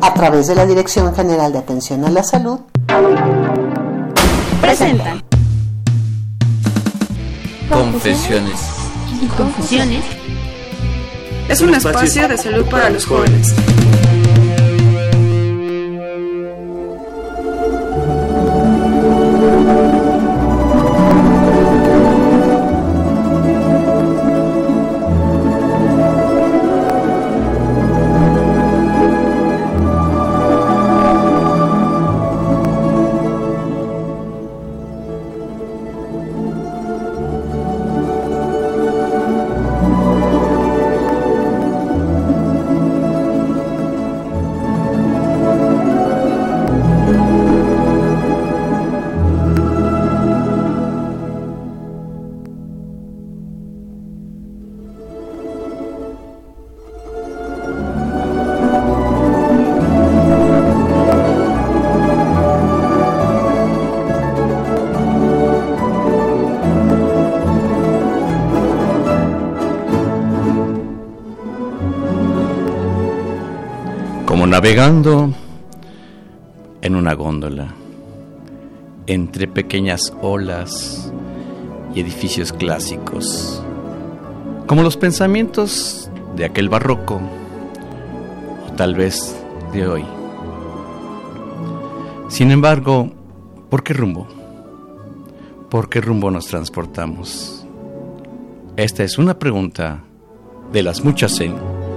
A través de la Dirección General de Atención a la Salud, presentan Confesiones y Confusiones. Es un espacio de salud para los jóvenes. Navegando en una góndola, entre pequeñas olas y edificios clásicos, como los pensamientos de aquel barroco, o tal vez de hoy. Sin embargo, ¿por qué rumbo? ¿Por qué rumbo nos transportamos? Esta es una pregunta de las muchas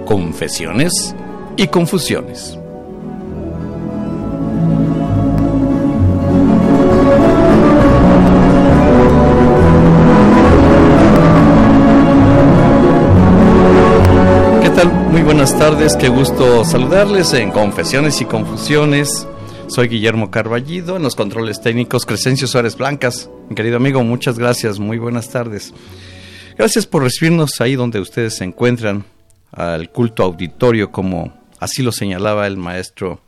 Confesiones y confusiones. Tardes, qué gusto saludarles en Confesiones y Confusiones. Soy Guillermo Carballido, en los controles técnicos Crescencio Suárez Blancas. Mi querido amigo, muchas gracias, muy buenas tardes. Gracias por recibirnos ahí donde ustedes se encuentran, al culto auditorio como así lo señalaba el maestro,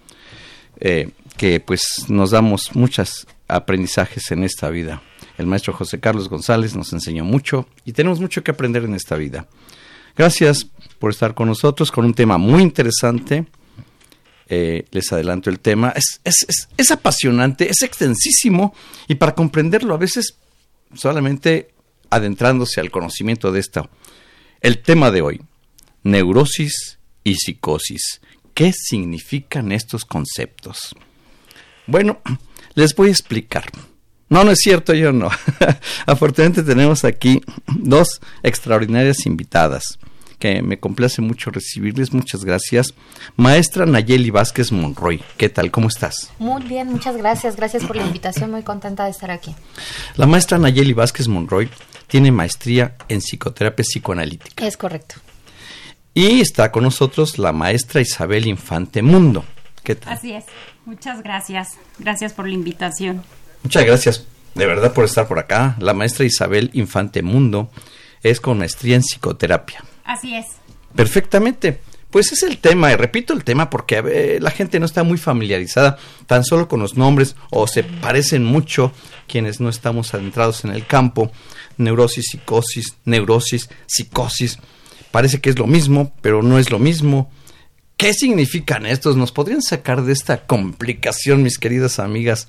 eh, que pues nos damos muchos aprendizajes en esta vida. El maestro José Carlos González nos enseñó mucho y tenemos mucho que aprender en esta vida. Gracias por estar con nosotros con un tema muy interesante. Eh, les adelanto el tema. Es, es, es, apasionante, es extensísimo y para comprenderlo a veces solamente adentrándose al conocimiento de esto. El tema de hoy, neurosis y psicosis. ¿Qué significan estos conceptos? Bueno, les voy a explicar. No, no es cierto, yo no. Afortunadamente tenemos aquí dos extraordinarias invitadas que me complace mucho recibirles. Muchas gracias. Maestra Nayeli Vázquez Monroy, ¿qué tal? ¿Cómo estás? Muy bien, muchas gracias. Gracias por la invitación. Muy contenta de estar aquí. La maestra Nayeli Vázquez Monroy tiene maestría en psicoterapia psicoanalítica. Es correcto. Y está con nosotros la maestra Isabel Infante Mundo. ¿Qué tal? Así es. Muchas gracias. Gracias por la invitación. Muchas gracias, de verdad, por estar por acá. La maestra Isabel Infante Mundo es con maestría en psicoterapia. Así es. Perfectamente. Pues es el tema, y repito el tema porque la gente no está muy familiarizada tan solo con los nombres o se parecen mucho quienes no estamos adentrados en el campo. Neurosis, psicosis, neurosis, psicosis parece que es lo mismo, pero no es lo mismo. ¿Qué significan estos? ¿Nos podrían sacar de esta complicación, mis queridas amigas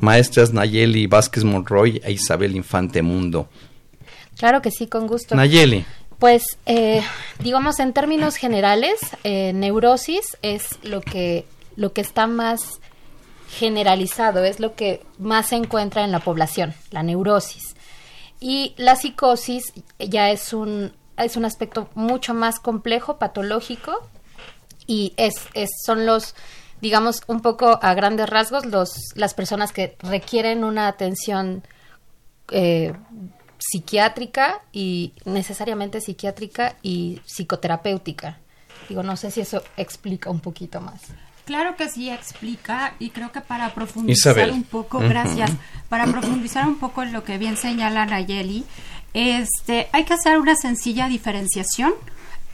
maestras Nayeli Vázquez Monroy e Isabel Infante Mundo? Claro que sí, con gusto. Nayeli. Pues, eh, digamos, en términos generales, eh, neurosis es lo que, lo que está más generalizado, es lo que más se encuentra en la población, la neurosis. Y la psicosis ya es un, es un aspecto mucho más complejo, patológico, y es, son los, digamos, un poco a grandes rasgos, los, las personas que requieren una atención eh, psiquiátrica y necesariamente psiquiátrica y psicoterapéutica. Digo, no sé si eso explica un poquito más. Claro que sí explica y creo que para profundizar un poco, gracias, para profundizar un poco en lo que bien señala Nayeli, este, hay que hacer una sencilla diferenciación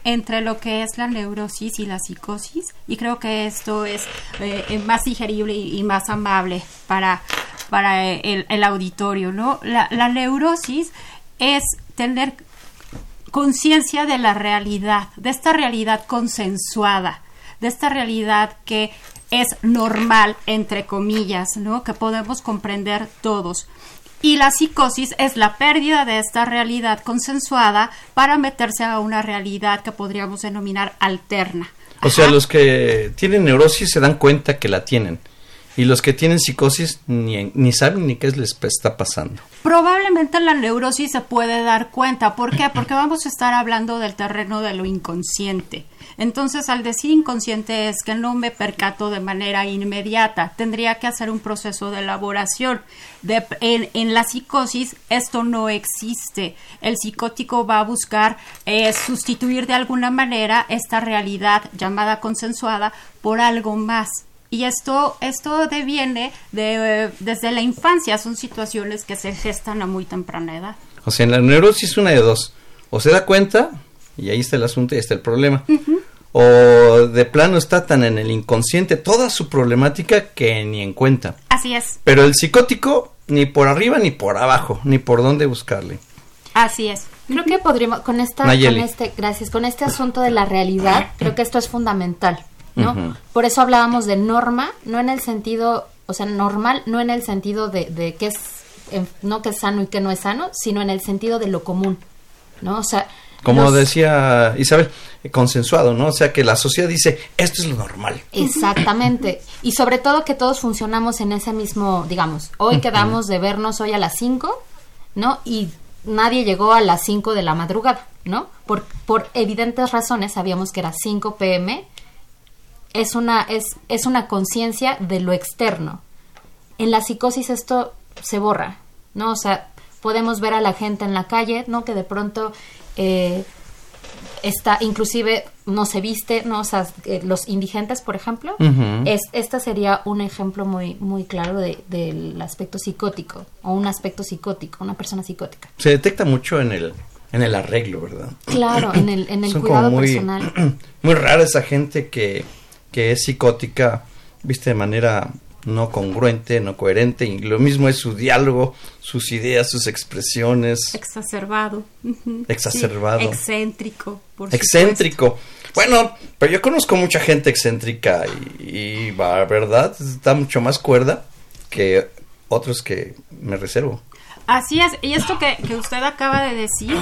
entre lo que es la neurosis y la psicosis y creo que esto es eh, más digerible y, más amable para, para el, el auditorio, ¿no? La, la neurosis es tener conciencia de la realidad, de esta realidad consensuada, de esta realidad que es normal, entre comillas, ¿no? Que podemos comprender todos. Y la psicosis es la pérdida de esta realidad consensuada para meterse a una realidad que podríamos denominar alterna. O sea, los que tienen neurosis se dan cuenta que la tienen. Y los que tienen psicosis ni, ni saben ni qué les está pasando. Probablemente la neurosis se puede dar cuenta. ¿Por qué? Porque vamos a estar hablando del terreno de lo inconsciente. Entonces, al decir inconsciente es que no me percato de manera inmediata. Tendría que hacer un proceso de elaboración. De, en, la psicosis esto no existe. El psicótico va a buscar eh, sustituir de alguna manera esta realidad llamada consensuada por algo más. Y esto, esto deviene de, desde la infancia, son situaciones que se gestan a muy temprana edad. O sea, en la neurosis una de dos, o se da cuenta, y ahí está el asunto y está el problema, o de plano está tan en el inconsciente toda su problemática que ni en cuenta. Así es. Pero el psicótico ni por arriba ni por abajo, ni por dónde buscarle. Así es. Creo que podríamos, con esta, con este, gracias, con este asunto de la realidad, creo que esto es fundamental. ¿No? Por eso hablábamos de norma, no en el sentido, o sea, normal, no en el sentido de, de que es, no que es sano y que no es sano, sino en el sentido de lo común, ¿no? O sea, como decía Isabel, consensuado, ¿no? O sea, que la sociedad dice, esto es lo normal. Exactamente. Y sobre todo que todos funcionamos en ese mismo, digamos, hoy quedamos de vernos hoy a las 5, ¿no? Y nadie llegó a las 5 de la madrugada, ¿no? Por, por evidentes razones sabíamos que era 5 pm es una, es, es una conciencia de lo externo. En la psicosis esto se borra, ¿no? O sea, podemos ver a la gente en la calle, ¿no? Que de pronto eh, está, inclusive no se viste, ¿no? O sea, eh, los indigentes, por ejemplo, es, esta sería un ejemplo muy, muy claro de, del aspecto psicótico, o un aspecto psicótico, una persona psicótica. Se detecta mucho en el, en el arreglo, ¿verdad? Claro, en el, en el cuidado muy, personal. Muy rara esa gente que que es psicótica, viste, de manera no congruente, no coherente, y lo mismo es su diálogo, sus ideas, sus expresiones. Exacerbado. Exacerbado. excéntrico, por Excéntrico. Bueno, pero yo conozco mucha gente excéntrica y, va, ¿verdad? Está mucho más cuerda que otros que me reservo. Así es, y esto que, que usted acaba de decir,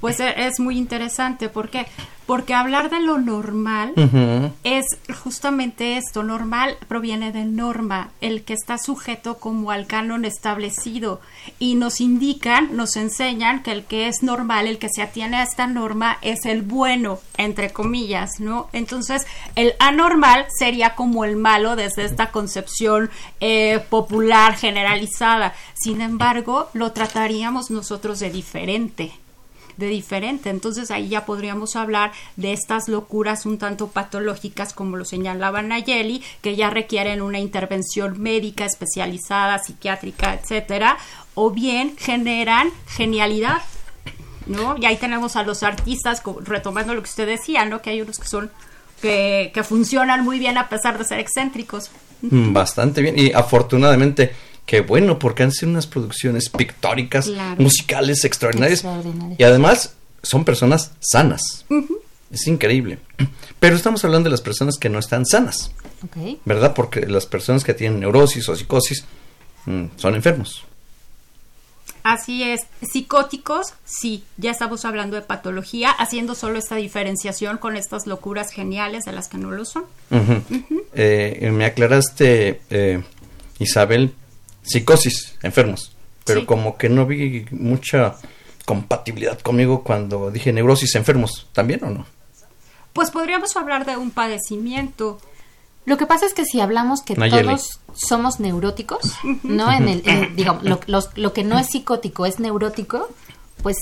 pues e, es muy interesante, porque porque hablar de lo normal es justamente esto, normal proviene de norma, el que está sujeto como al canon establecido y nos indican, nos enseñan que el que es normal, el que se atiene a esta norma es el bueno, entre comillas, ¿no? Entonces, el anormal sería como el malo desde esta concepción eh, popular, generalizada. Sin embargo, lo trataríamos nosotros de diferente de diferente. Entonces ahí ya podríamos hablar de estas locuras un tanto patológicas como lo señalaba Nayeli, que ya requieren una intervención médica especializada, psiquiátrica, etcétera, o bien generan genialidad. ¿No? Y ahí tenemos a los artistas, retomando lo que usted decía, ¿no? Que hay unos que son que, que, funcionan muy bien a pesar de ser excéntricos. Mm, bastante bien. Y afortunadamente Qué bueno, porque han sido unas producciones pictóricas, musicales extraordinarias. Y además son personas sanas. Es increíble. Pero estamos hablando de las personas que no están sanas. ¿Verdad? Porque las personas que tienen neurosis o psicosis mm, son enfermos. Así es. Psicóticos, sí, ya estamos hablando de patología, haciendo solo esta diferenciación con estas locuras geniales de las que no lo son. Eh, me aclaraste, eh, Isabel, psicosis, enfermos. Pero como que no vi mucha compatibilidad conmigo cuando dije neurosis, enfermos. ¿También o no? Pues podríamos hablar de un padecimiento. Lo que pasa es que si hablamos que todos somos neuróticos, ¿no? En el, digamos, lo, lo, que no es psicótico es neurótico, pues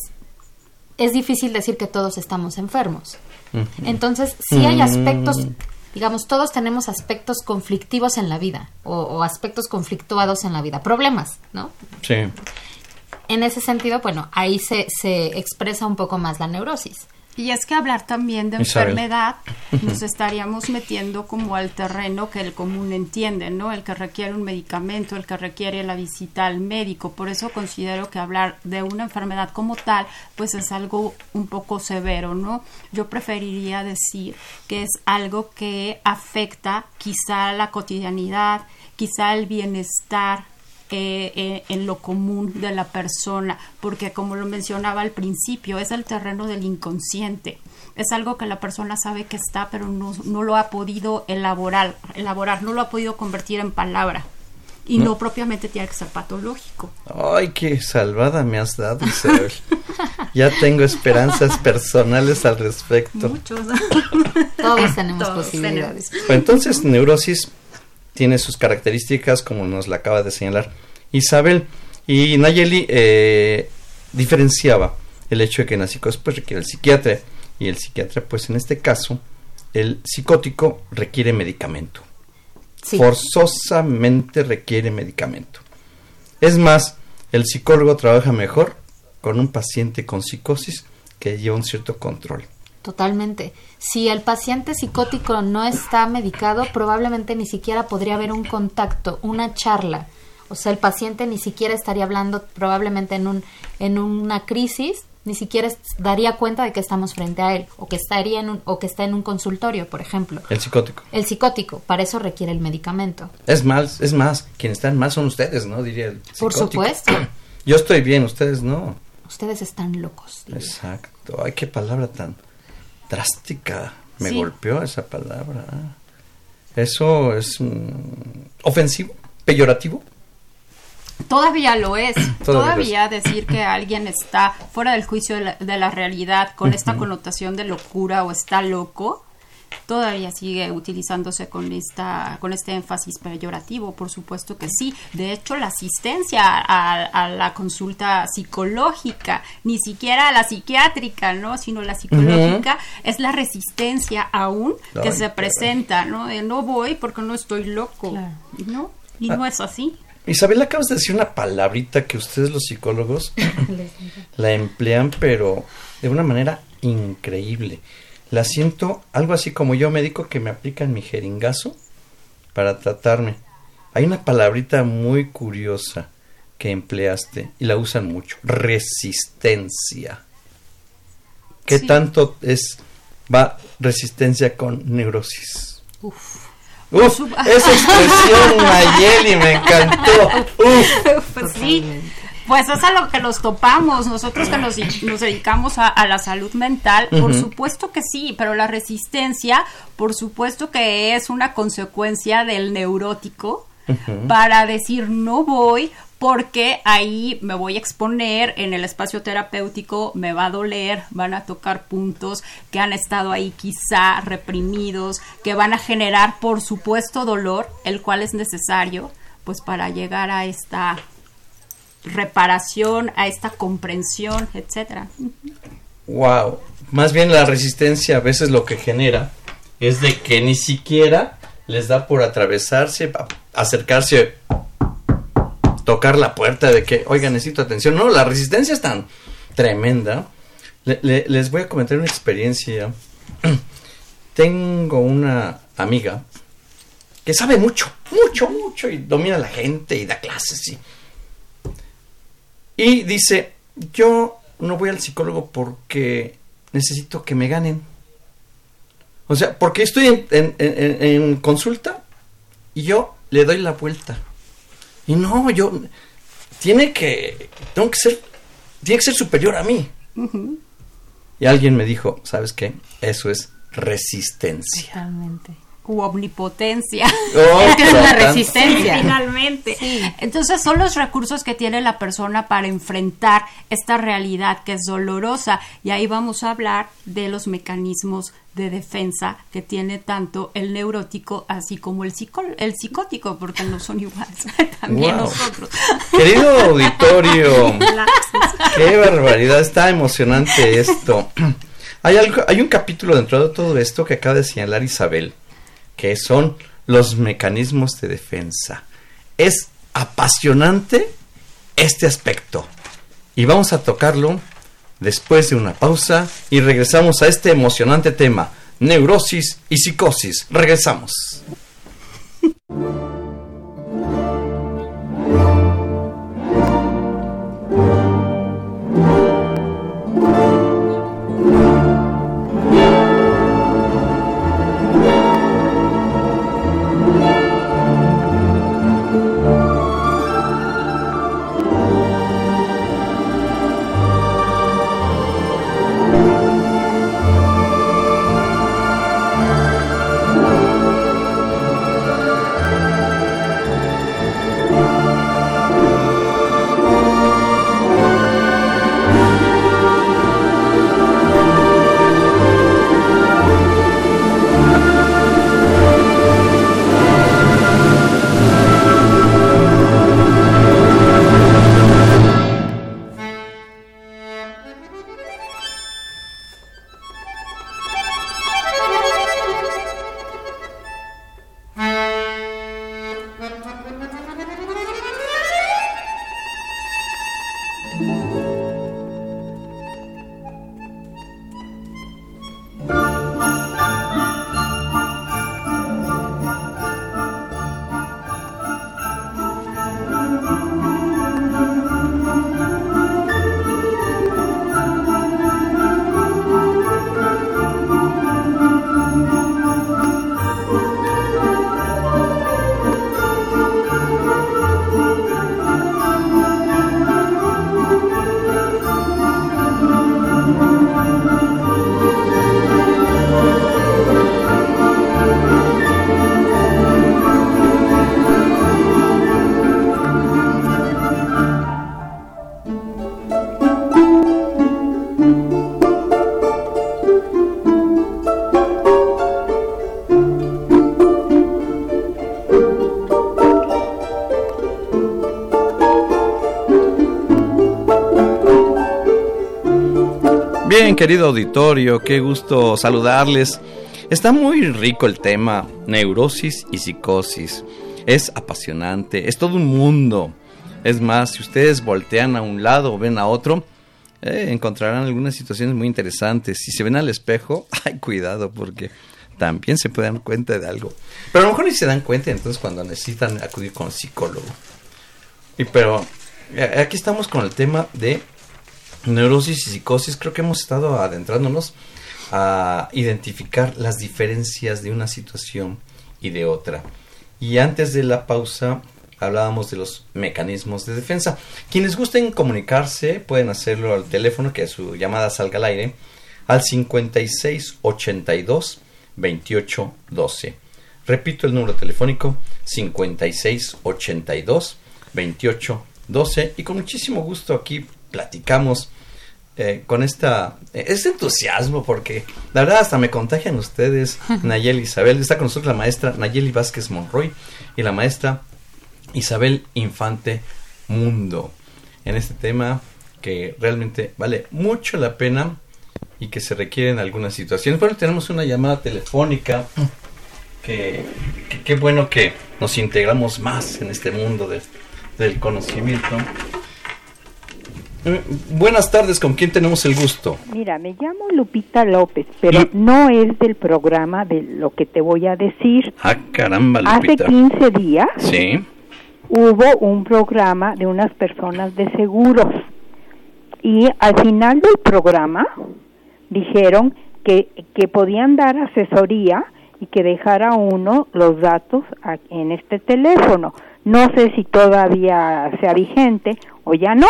es difícil decir que todos estamos enfermos. Entonces, sí hay aspectos, digamos, todos tenemos aspectos conflictivos en la vida o, o aspectos conflictuados en la vida, problemas, ¿no? Sí. En ese sentido, bueno, ahí se, se expresa un poco más la neurosis. Y es que hablar también de Isabel. enfermedad nos estaríamos metiendo como al terreno que el común entiende, ¿no? El que requiere un medicamento, el que requiere la visita al médico. Por eso considero que hablar de una enfermedad como tal, pues es algo un poco severo, ¿no? Yo preferiría decir que es algo que afecta quizá la cotidianidad, quizá el bienestar, eh, eh, en lo común de la persona, porque como lo mencionaba al principio, es el terreno del inconsciente. Es algo que la persona sabe que está, pero no, no lo ha podido elaborar, elaborar, no lo ha podido convertir en palabra. Y no, propiamente tiene que ser patológico. Ay, qué salvada me has dado, Isabel. ya tengo esperanzas personales al respecto. Muchos. Todos tenemos Todos posibilidades. Pues entonces, neurosis tiene sus características, como nos la acaba de señalar Isabel. Y Nayeli eh, diferenciaba el hecho de que en la psicosis pues, requiere el psiquiatra. Y el psiquiatra, pues en este caso, el psicótico requiere medicamento. Sí. Forzosamente requiere medicamento. Es más, el psicólogo trabaja mejor con un paciente con psicosis que lleva un cierto control. Totalmente. Si el paciente psicótico no está medicado, probablemente ni siquiera podría haber un contacto, una charla. O sea, el paciente ni siquiera estaría hablando probablemente en un en una crisis, ni siquiera daría cuenta de que estamos frente a él o que estaría en un, o que está en un consultorio, por ejemplo. El psicótico. El psicótico, para eso requiere el medicamento. Es más, es más, quienes están mal son ustedes, ¿no? Diría el Por psicótico. supuesto. Yo estoy bien, ustedes no. Ustedes están locos. diría. Exacto. Ay, qué palabra tan drástica. Me Sí. golpeó esa palabra. Eso es mm, ofensivo, peyorativo. Todavía lo es. Todavía Todavía, decir que alguien está fuera del juicio de la, de la realidad con esta connotación de locura o está loco, todavía sigue utilizándose con esta con este énfasis peyorativo, por supuesto que sí. De hecho, la asistencia a, a la consulta psicológica, ni siquiera a la psiquiátrica, ¿no? Sino la psicológica es la resistencia aún que se presenta, ¿no? De no voy porque no estoy loco, Claro. ¿no? Y Ah. no es así. Isabel, acabas de decir una palabrita que ustedes los psicólogos la emplean, pero de una manera increíble. La siento algo así como yo médico que me aplican mi jeringazo para tratarme. Hay una palabrita muy curiosa que empleaste y la usan mucho, resistencia. ¿Qué Sí. tanto es va resistencia con neurosis? Uf. Uf, esa expresión Nayeli me encantó. Uf. Pues sí, pues es a lo que nos topamos, nosotros que nos, nos dedicamos a, a la salud mental, por supuesto que sí, pero la resistencia, por supuesto que es una consecuencia del neurótico para decir no voy porque ahí me voy a exponer en el espacio terapéutico, me va a doler, van a tocar puntos que han estado ahí quizá reprimidos, que van a generar por supuesto dolor, el cual es necesario pues para llegar a esta reparación, a esta comprensión, etcétera. Wow. Más bien la resistencia a veces lo que genera es de que ni siquiera les da por atravesarse, acercarse, tocar la puerta de que, oiga, necesito atención. No, la resistencia es tan tremenda. Le- le- les voy a comentar una experiencia. Tengo una amiga que sabe mucho, mucho, mucho y domina a la gente y da clases y y dice, yo no voy al psicólogo porque necesito que me ganen. O sea, porque estoy en, en- en- en consulta y yo le doy la vuelta. Y no, yo... Tiene que... Tengo que ser... Tiene que ser superior a mí. Y alguien me dijo, ¿sabes qué? Eso es resistencia. Totalmente. U omnipotencia. Oh, Es que es una total. resistencia. Finalmente. Sí. Entonces son los recursos que tiene la persona para enfrentar esta realidad que es dolorosa. Y ahí vamos a hablar de los mecanismos de defensa que tiene tanto el neurótico así como el, el psicótico, porque no son iguales. También Wow. nosotros. Querido auditorio, qué barbaridad, está emocionante esto. Hay, algo, hay un capítulo dentro de todo esto que acaba de señalar Isabel, que son los mecanismos de defensa. Es apasionante este aspecto y vamos a tocarlo después de una pausa y regresamos a este emocionante tema, neurosis y psicosis. Regresamos. Querido auditorio, qué gusto saludarles. Está muy rico el tema, neurosis y psicosis. Es apasionante, es todo un mundo. Es más, si ustedes voltean a un lado o ven a otro, eh, encontrarán algunas situaciones muy interesantes. Si se ven al espejo, ay, cuidado, porque también se pueden dar cuenta de algo. Pero a lo mejor ni se dan cuenta entonces cuando necesitan acudir con psicólogo. Y pero eh, aquí estamos con el tema de neurosis y psicosis, creo que hemos estado adentrándonos a identificar las diferencias de una situación y de otra. Y antes de la pausa hablábamos de los mecanismos de defensa. Quienes gusten comunicarse pueden hacerlo al teléfono que su llamada salga al aire al 5682 2812. Repito el número telefónico 5682 2812 y con muchísimo gusto aquí platicamos eh, con esta este entusiasmo porque la verdad hasta me contagian ustedes Nayeli Isabel está con nosotros la maestra Nayeli Vázquez Monroy y la maestra Isabel Infante Mundo en este tema que realmente vale mucho la pena y que se requiere en algunas situaciones. Bueno tenemos una llamada telefónica que qué bueno que nos integramos más en este mundo del conocimiento buenas tardes, ¿con quién tenemos el gusto? Mira, me llamo Lupita López, pero no es del programa de lo que te voy a decir. Ah, caramba, Lupita. Hace 15 días sí. hubo un programa de unas personas de seguros y al final del programa dijeron que, que podían dar asesoría y que dejara uno los datos en este teléfono. No sé si todavía sea vigente o ya no.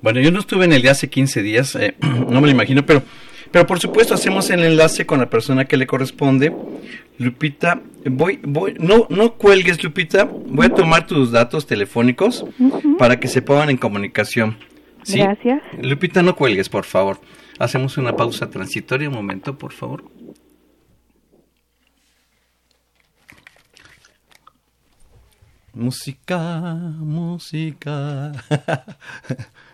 Bueno, yo no estuve en el de hace 15 días, eh, no me lo imagino, pero, pero por supuesto hacemos el enlace con la persona que le corresponde. Lupita, voy, voy, no, no cuelgues, Lupita, voy a tomar tus datos telefónicos para que se pongan en comunicación. ¿Sí? Gracias. Lupita, no cuelgues, por favor. Hacemos una pausa transitoria, un momento, por favor. Música, música.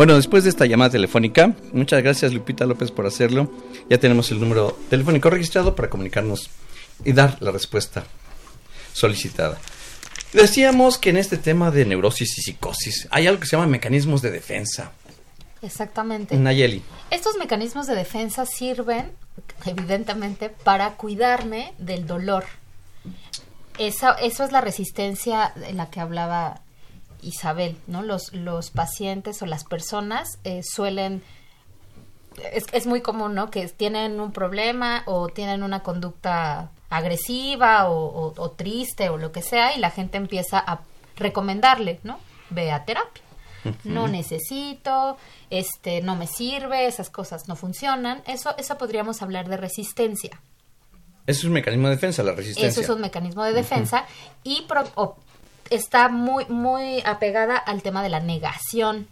Bueno, después de esta llamada telefónica, muchas gracias Lupita López por hacerlo. Ya tenemos el número telefónico registrado para comunicarnos y dar la respuesta solicitada. Decíamos que en este tema de neurosis y psicosis hay algo que se llama mecanismos de defensa. Exactamente. Nayeli. Estos mecanismos de defensa sirven, evidentemente, para cuidarme del dolor. Esa, eso es la resistencia de la que hablaba Isabel, ¿no? Los, los pacientes o las personas eh, suelen... Es, es muy común, ¿no? Que tienen un problema o tienen una conducta agresiva o, o, triste o lo que sea y la gente empieza a recomendarle, ¿no? Ve a terapia. No necesito, este, no me sirve, esas cosas no funcionan. Eso, eso podríamos hablar de resistencia. Eso es un mecanismo de defensa, la resistencia. Eso es un mecanismo de defensa y está muy, muy apegada al tema de la negación.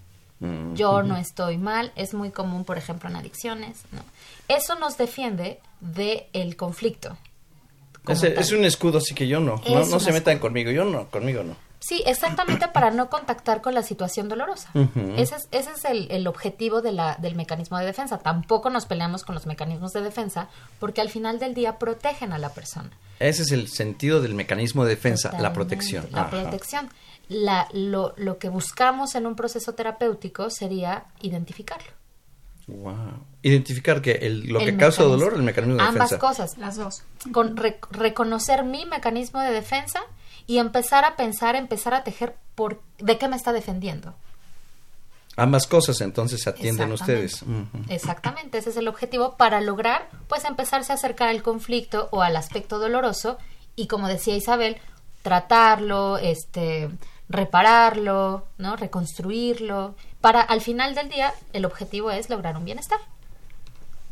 Yo no estoy mal, es muy común, por ejemplo, en adicciones. ¿no? Eso nos defiende del el conflicto. Es, un escudo, así que yo no. no, se metan conmigo, yo no, conmigo no. Sí, exactamente para no contactar con la situación dolorosa. Ese es, ese es el, el, objetivo de la, del mecanismo de defensa. Tampoco nos peleamos con los mecanismos de defensa porque al final del día protegen a la persona. Ese es el sentido del mecanismo de defensa, la protección. La protección. La, lo, lo que buscamos en un proceso terapéutico sería identificarlo. Wow. Identificar que el, lo que causa dolor, el mecanismo de defensa. Ambas cosas, las dos. Con reconocer mi mecanismo de defensa y empezar a pensar, empezar a tejer por de qué me está defendiendo. Ambas cosas entonces se atienden ustedes. Exactamente, ese es el objetivo para lograr pues empezarse a acercar al conflicto o al aspecto doloroso y como decía Isabel, tratarlo, este repararlo, ¿no? reconstruirlo, para al final del día el objetivo es lograr un bienestar.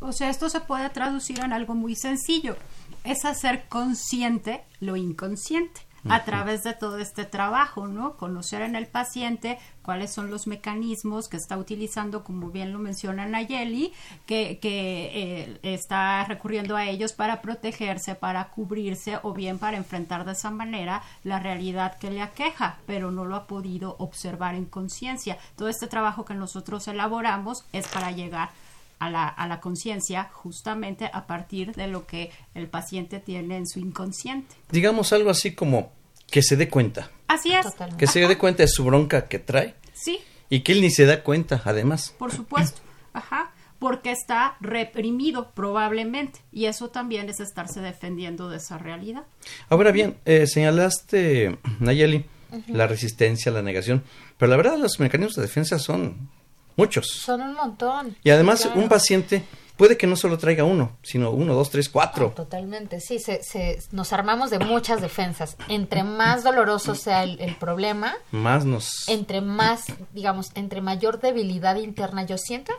O sea, esto se puede traducir en algo muy sencillo, es hacer consciente lo inconsciente a través de todo este trabajo, ¿no? Conocer en el paciente cuáles son los mecanismos que está utilizando, como bien lo menciona Nayeli, que, que eh, está recurriendo a ellos para protegerse, para cubrirse o bien para enfrentar de esa manera la realidad que le aqueja, pero no lo ha podido observar en conciencia. Todo este trabajo que nosotros elaboramos es para llegar a la, a la conciencia justamente a partir de lo que el paciente tiene en su inconsciente. Digamos algo así como que se dé cuenta. Así es. Que se dé cuenta de su bronca que trae. Sí. Y que él ni se da cuenta, además. Por supuesto. Ajá. Porque está reprimido probablemente. Y eso también es estarse defendiendo de esa realidad. Ahora bien, eh, señalaste, Nayeli, la resistencia, la negación. Pero la verdad, los mecanismos de defensa son muchos. Son un montón. Y además, un paciente puede que no solo traiga uno, sino uno, dos, tres, cuatro. Ah, totalmente, sí, se, se, nos armamos de muchas defensas. Entre más doloroso sea el, problema, más nos... Entre más, digamos, entre mayor debilidad interna yo sienta,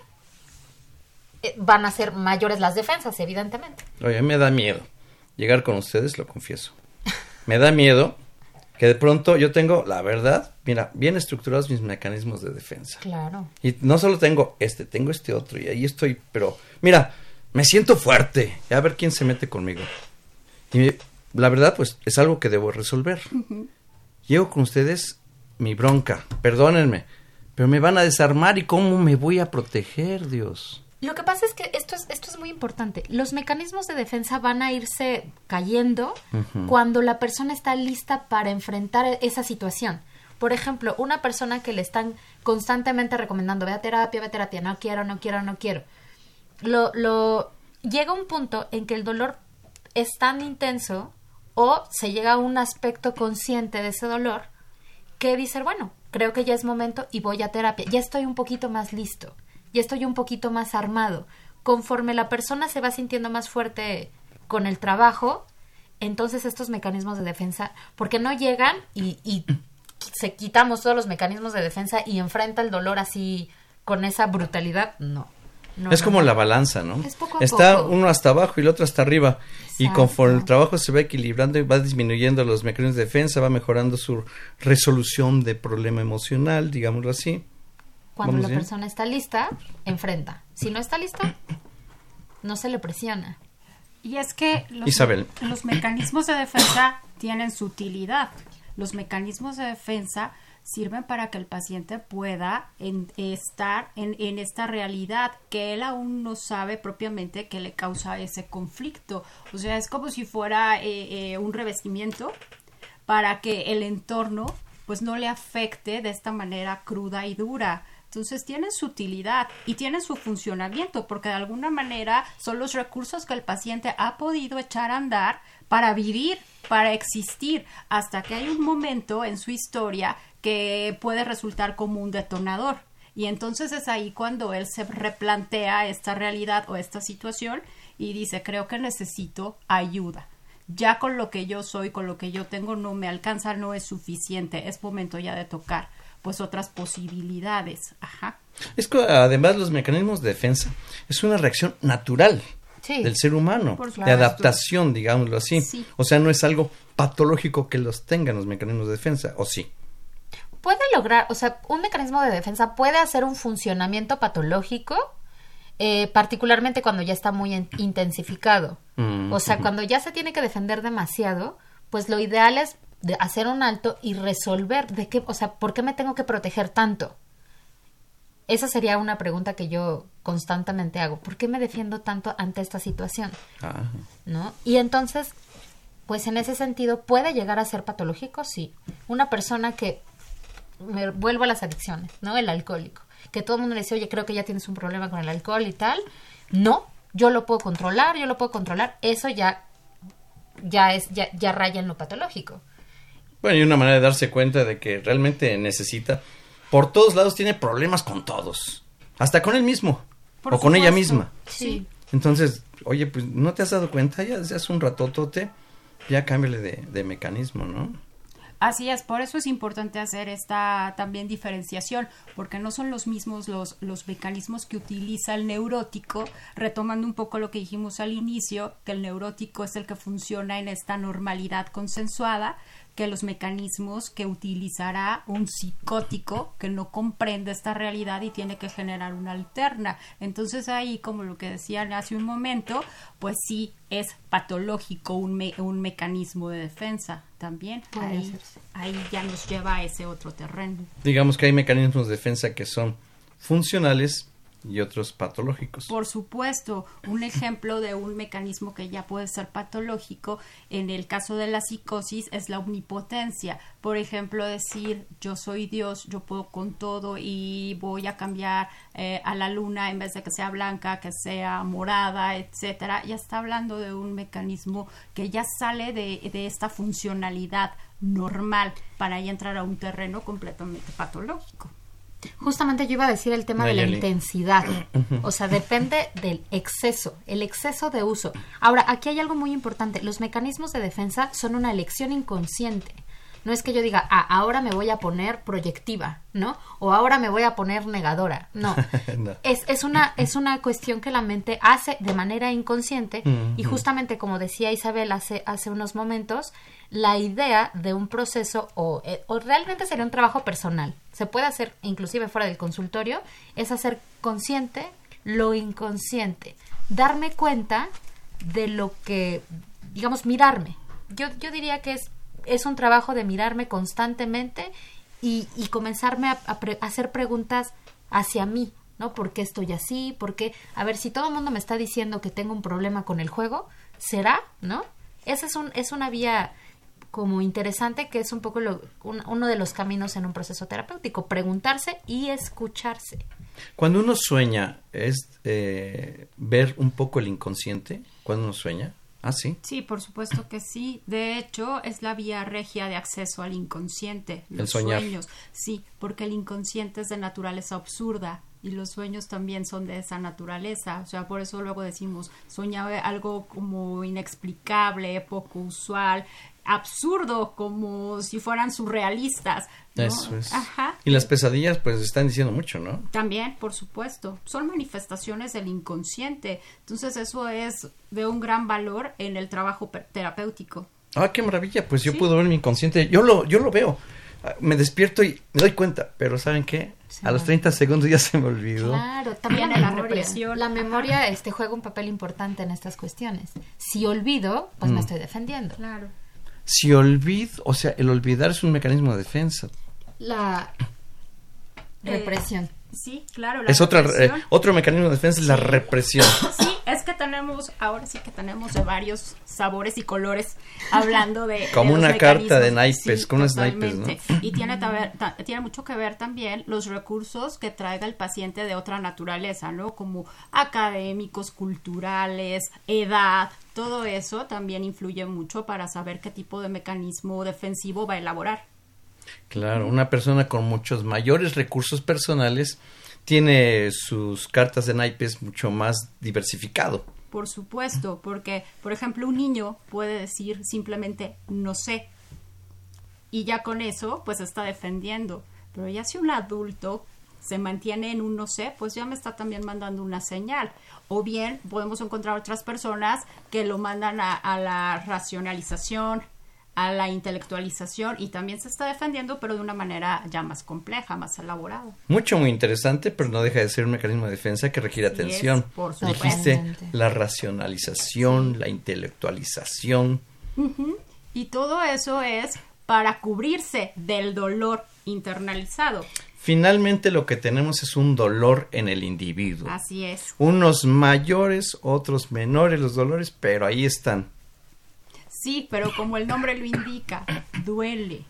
eh, van a ser mayores las defensas, evidentemente. Oye, me da miedo llegar con ustedes, lo confieso. Me da miedo que de pronto yo tengo, la verdad, mira, bien estructurados mis mecanismos de defensa. Claro. Y no solo tengo este, tengo este otro, y ahí estoy, pero mira, me siento fuerte, a ver quién se mete conmigo. Y la verdad, pues es algo que debo resolver. Llego con ustedes mi bronca, perdónenme, pero me van a desarmar y cómo me voy a proteger, Dios. Lo que pasa es que esto es, esto es muy importante. Los mecanismos de defensa van a irse cayendo cuando la persona está lista para enfrentar esa situación. Por ejemplo, una persona que le están constantemente recomendando, ve a terapia, ve a terapia, no quiero, no quiero, no quiero. Lo, lo, llega un punto en que el dolor es tan intenso o se llega a un aspecto consciente de ese dolor que dice, bueno, creo que ya es momento y voy a terapia, ya estoy un poquito más listo y estoy un poquito más armado. Conforme la persona se va sintiendo más fuerte con el trabajo, entonces estos mecanismos de defensa, porque no llegan y, y se quitamos todos los mecanismos de defensa y enfrenta el dolor así con esa brutalidad, no. Es como la balanza, ¿no? Está uno hasta abajo y el otro hasta arriba. Y conforme el trabajo se va equilibrando y va disminuyendo los mecanismos de defensa, va mejorando su resolución de problema emocional, digámoslo así. Cuando la persona está lista, enfrenta. Si no está lista, no se le presiona. Y es que los, Isabel. los mecanismos de defensa tienen su utilidad. Los mecanismos de defensa sirven para que el paciente pueda estar en, esta realidad que él aún no sabe propiamente que le causa ese conflicto. O sea, es como si fuera eh, eh, un revestimiento para que el entorno pues no le afecte de esta manera cruda y dura. Entonces tienen su utilidad y tienen su funcionamiento porque de alguna manera son los recursos que el paciente ha podido echar a andar para vivir, para existir, hasta que hay un momento en su historia que puede resultar como un detonador. Y entonces es ahí cuando él se replantea esta realidad o esta situación y dice, creo que necesito ayuda. Ya con lo que yo soy, con lo que yo tengo, no me alcanza, no es suficiente. Es momento ya de tocar pues otras posibilidades. Ajá. Es que además los mecanismos de defensa es una reacción natural del ser humano, de adaptación, digámoslo así. O sea, no es algo patológico que los tengan los mecanismos de defensa, ¿o sí? Puede lograr, o sea, un mecanismo de defensa puede hacer un funcionamiento patológico, eh, particularmente cuando ya está muy intensificado. Mm, o sea, cuando ya se tiene que defender demasiado, pues lo ideal es de hacer un alto y resolver de qué, o sea, ¿por qué me tengo que proteger tanto? Esa sería una pregunta que yo constantemente hago. ¿Por qué me defiendo tanto ante esta situación? Ah. ¿No? Y entonces, pues en ese sentido, ¿puede llegar a ser patológico? Sí. Una persona que me vuelvo a las adicciones, ¿no? El alcohólico. Que todo el mundo le dice, oye, creo que ya tienes un problema con el alcohol y tal. No, yo lo puedo controlar, yo lo puedo controlar. Eso ya, ya es, ya, ya raya en lo patológico. Bueno, y una manera de darse cuenta de que realmente necesita, por todos lados tiene problemas con todos, hasta con él mismo o con ella misma. Sí. Entonces, oye, pues no te has dado cuenta ya desde hace un ratotote, ya cámbiale de, de mecanismo, ¿no? Así es, por eso es importante hacer esta también diferenciación, porque no son los mismos los, los mecanismos que utiliza el neurótico, retomando un poco lo que dijimos al inicio, que el neurótico es el que funciona en esta normalidad consensuada, que los mecanismos que utilizará un psicótico que no comprende esta realidad y tiene que generar una alterna. Entonces ahí, como lo que decían hace un momento, pues sí es patológico un, un mecanismo de defensa también. Ahí, ahí ya nos lleva a ese otro terreno. Digamos que hay mecanismos de defensa que son funcionales y otros patológicos. Por supuesto, un ejemplo de un mecanismo que ya puede ser patológico en el caso de la psicosis es la omnipotencia. Por ejemplo, decir yo soy Dios, yo puedo con todo y voy a cambiar eh, a la luna en vez de que sea blanca, que sea morada, etcétera. Ya está hablando de un mecanismo que ya sale de, de esta funcionalidad normal para ya entrar a un terreno completamente patológico. Justamente yo iba a decir el tema de la intensidad. O sea, depende del exceso, el exceso de uso. Ahora, aquí hay algo muy importante. Los mecanismos de defensa son una elección inconsciente. No es que yo diga, ah, ahora me voy a poner proyectiva, ¿no? O ahora me voy a poner negadora. No. Es, es, una, es una cuestión que la mente hace de manera inconsciente. Y justamente como decía Isabel hace, hace unos momentos, la idea de un proceso o, eh, o, realmente sería un trabajo personal, se puede hacer inclusive fuera del consultorio, es hacer consciente lo inconsciente, darme cuenta de lo que, digamos, mirarme. Yo, yo diría que es, es un trabajo de mirarme constantemente y, comenzarme a, hacer preguntas hacia mí, ¿no? ¿Por qué estoy así? ¿Por qué? A ver, si todo el mundo me está diciendo que tengo un problema con el juego, ¿será? ¿No? Esa es, un, es una vía como interesante que es un poco lo, uno de los caminos en un proceso terapéutico, preguntarse y escucharse. Cuando uno sueña, ¿es eh, ver un poco el inconsciente cuando uno sueña? Ah, sí. Sí, por supuesto que sí. De hecho, es la vía regia de acceso al inconsciente. Los sueños. Sí, porque el inconsciente es de naturaleza absurda y los sueños también son de esa naturaleza. O sea, por eso luego decimos, soñaba algo como inexplicable, poco usual absurdo, como si fueran surrealistas. Eso es. Ajá. Y las pesadillas, pues están diciendo mucho, ¿no? También, por supuesto. Son manifestaciones del inconsciente. Entonces, eso es de un gran valor en el trabajo terapéutico. Ah, qué maravilla. Pues yo puedo ver mi inconsciente. Yo lo, yo lo veo. Ah, me despierto y me doy cuenta, pero ¿saben qué? a los 30 segundos ya se me olvidó. Claro, también la, memoria. La memoria este, juega un papel importante en estas cuestiones. Si olvido, pues me mm. estoy defendiendo. Claro si olvido, o sea, el olvidar es un mecanismo de defensa. La represión. Sí, claro. es otra, eh, otro mecanismo de defensa, es la represión. Sí, es que tenemos, ahora sí que tenemos de varios sabores y colores hablando de... Como una carta de naipes, con unas naipes, ¿no? Y tiene, tiene mucho que ver también los recursos que traiga el paciente de otra naturaleza, ¿no? Como académicos, culturales, edad, todo eso también influye mucho para saber qué tipo de mecanismo defensivo va a elaborar. Claro, una persona con muchos mayores recursos personales tiene sus cartas de naipes mucho más diversificado. Por supuesto, porque, por ejemplo, un niño puede decir simplemente no sé. Y ya con eso, pues está defendiendo. Pero ya si un adulto se mantiene en un no sé, pues ya me está también mandando una señal. O bien podemos encontrar otras personas que lo mandan a, a la racionalización, a la intelectualización y también se está defendiendo, pero de una manera ya más compleja, más elaborada. Mucho, muy interesante, pero no deja de ser un mecanismo de defensa que requiere atención. Dijiste la racionalización, la intelectualización. Y todo eso es para cubrirse del dolor internalizado. Finalmente lo que tenemos es un dolor en el individuo. Así es. Unos mayores, otros menores los dolores, pero ahí están. Sí, pero como el nombre lo indica, duele.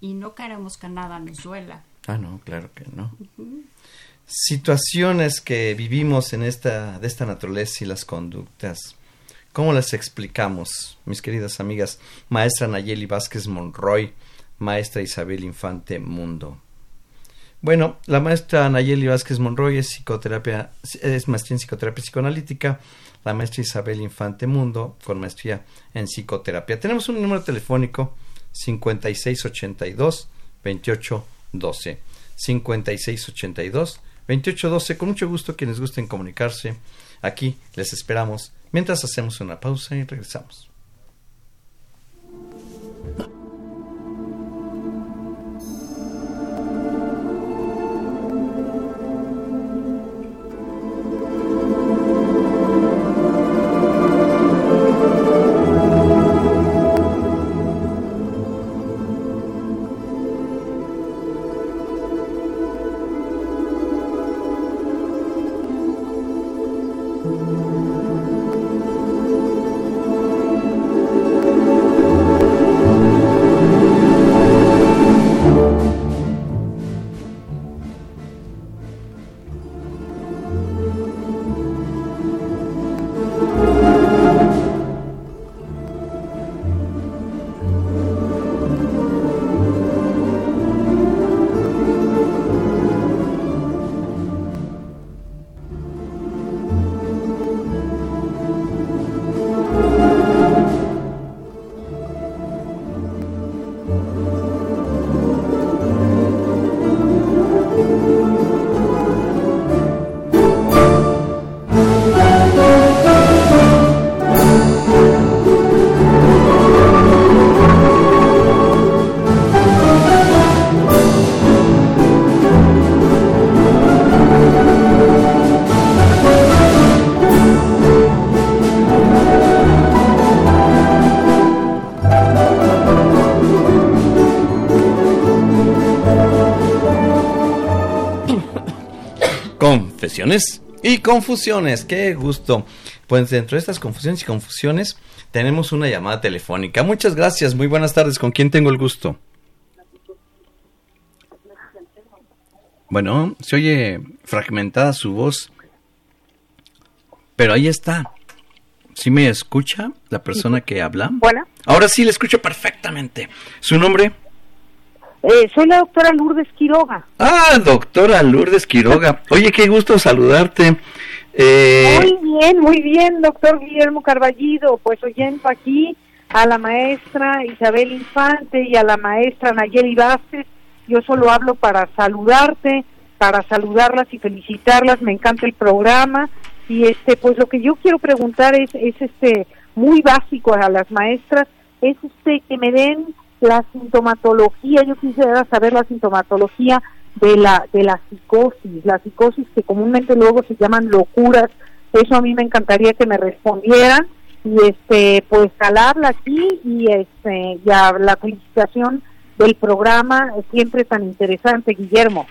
Y no queremos que nada nos duela. Ah, no, claro que no. Situaciones que vivimos en esta, de esta naturaleza y las conductas, ¿cómo las explicamos, mis queridas amigas? Maestra Nayeli Vázquez Monroy, maestra Isabel Infante Mundo. Bueno, la maestra Nayeli Vázquez Monroy es psicoterapia, es maestra en psicoterapia psicoanalítica, la maestra Isabel Infante Mundo con maestría en psicoterapia. Tenemos un número telefónico 5682 2812. 5682 2812. Con mucho gusto quienes gusten comunicarse. Aquí les esperamos mientras hacemos una pausa y regresamos. Y confusiones. Qué gusto. Pues dentro de estas confusiones y confusiones tenemos una llamada telefónica. Muchas gracias. Muy buenas tardes. ¿Con quién tengo el gusto? Bueno, se oye fragmentada su voz. Pero ahí está. ¿Sí me escucha la persona que habla? Bueno. Ahora sí le escucho perfectamente. ¿Su nombre? Eh, soy la doctora Lourdes Quiroga. Ah, doctora Lourdes Quiroga. Oye, qué gusto saludarte. Eh... Muy bien, muy bien, doctor Guillermo Carballido. Pues oyendo aquí a la maestra Isabel Infante y a la maestra Nayeli Vázquez. Yo solo hablo para saludarte, para saludarlas y felicitarlas. Me encanta el programa. Y este, pues lo que yo quiero preguntar es, es este, muy básico a las maestras, es este, que me den la sintomatología, yo quisiera saber la sintomatología de la de la psicosis, la psicosis que comúnmente luego se llaman locuras, eso a mí me encantaría que me respondieran y este pues calarla aquí y este ya la felicitación del programa siempre tan interesante, Guillermo.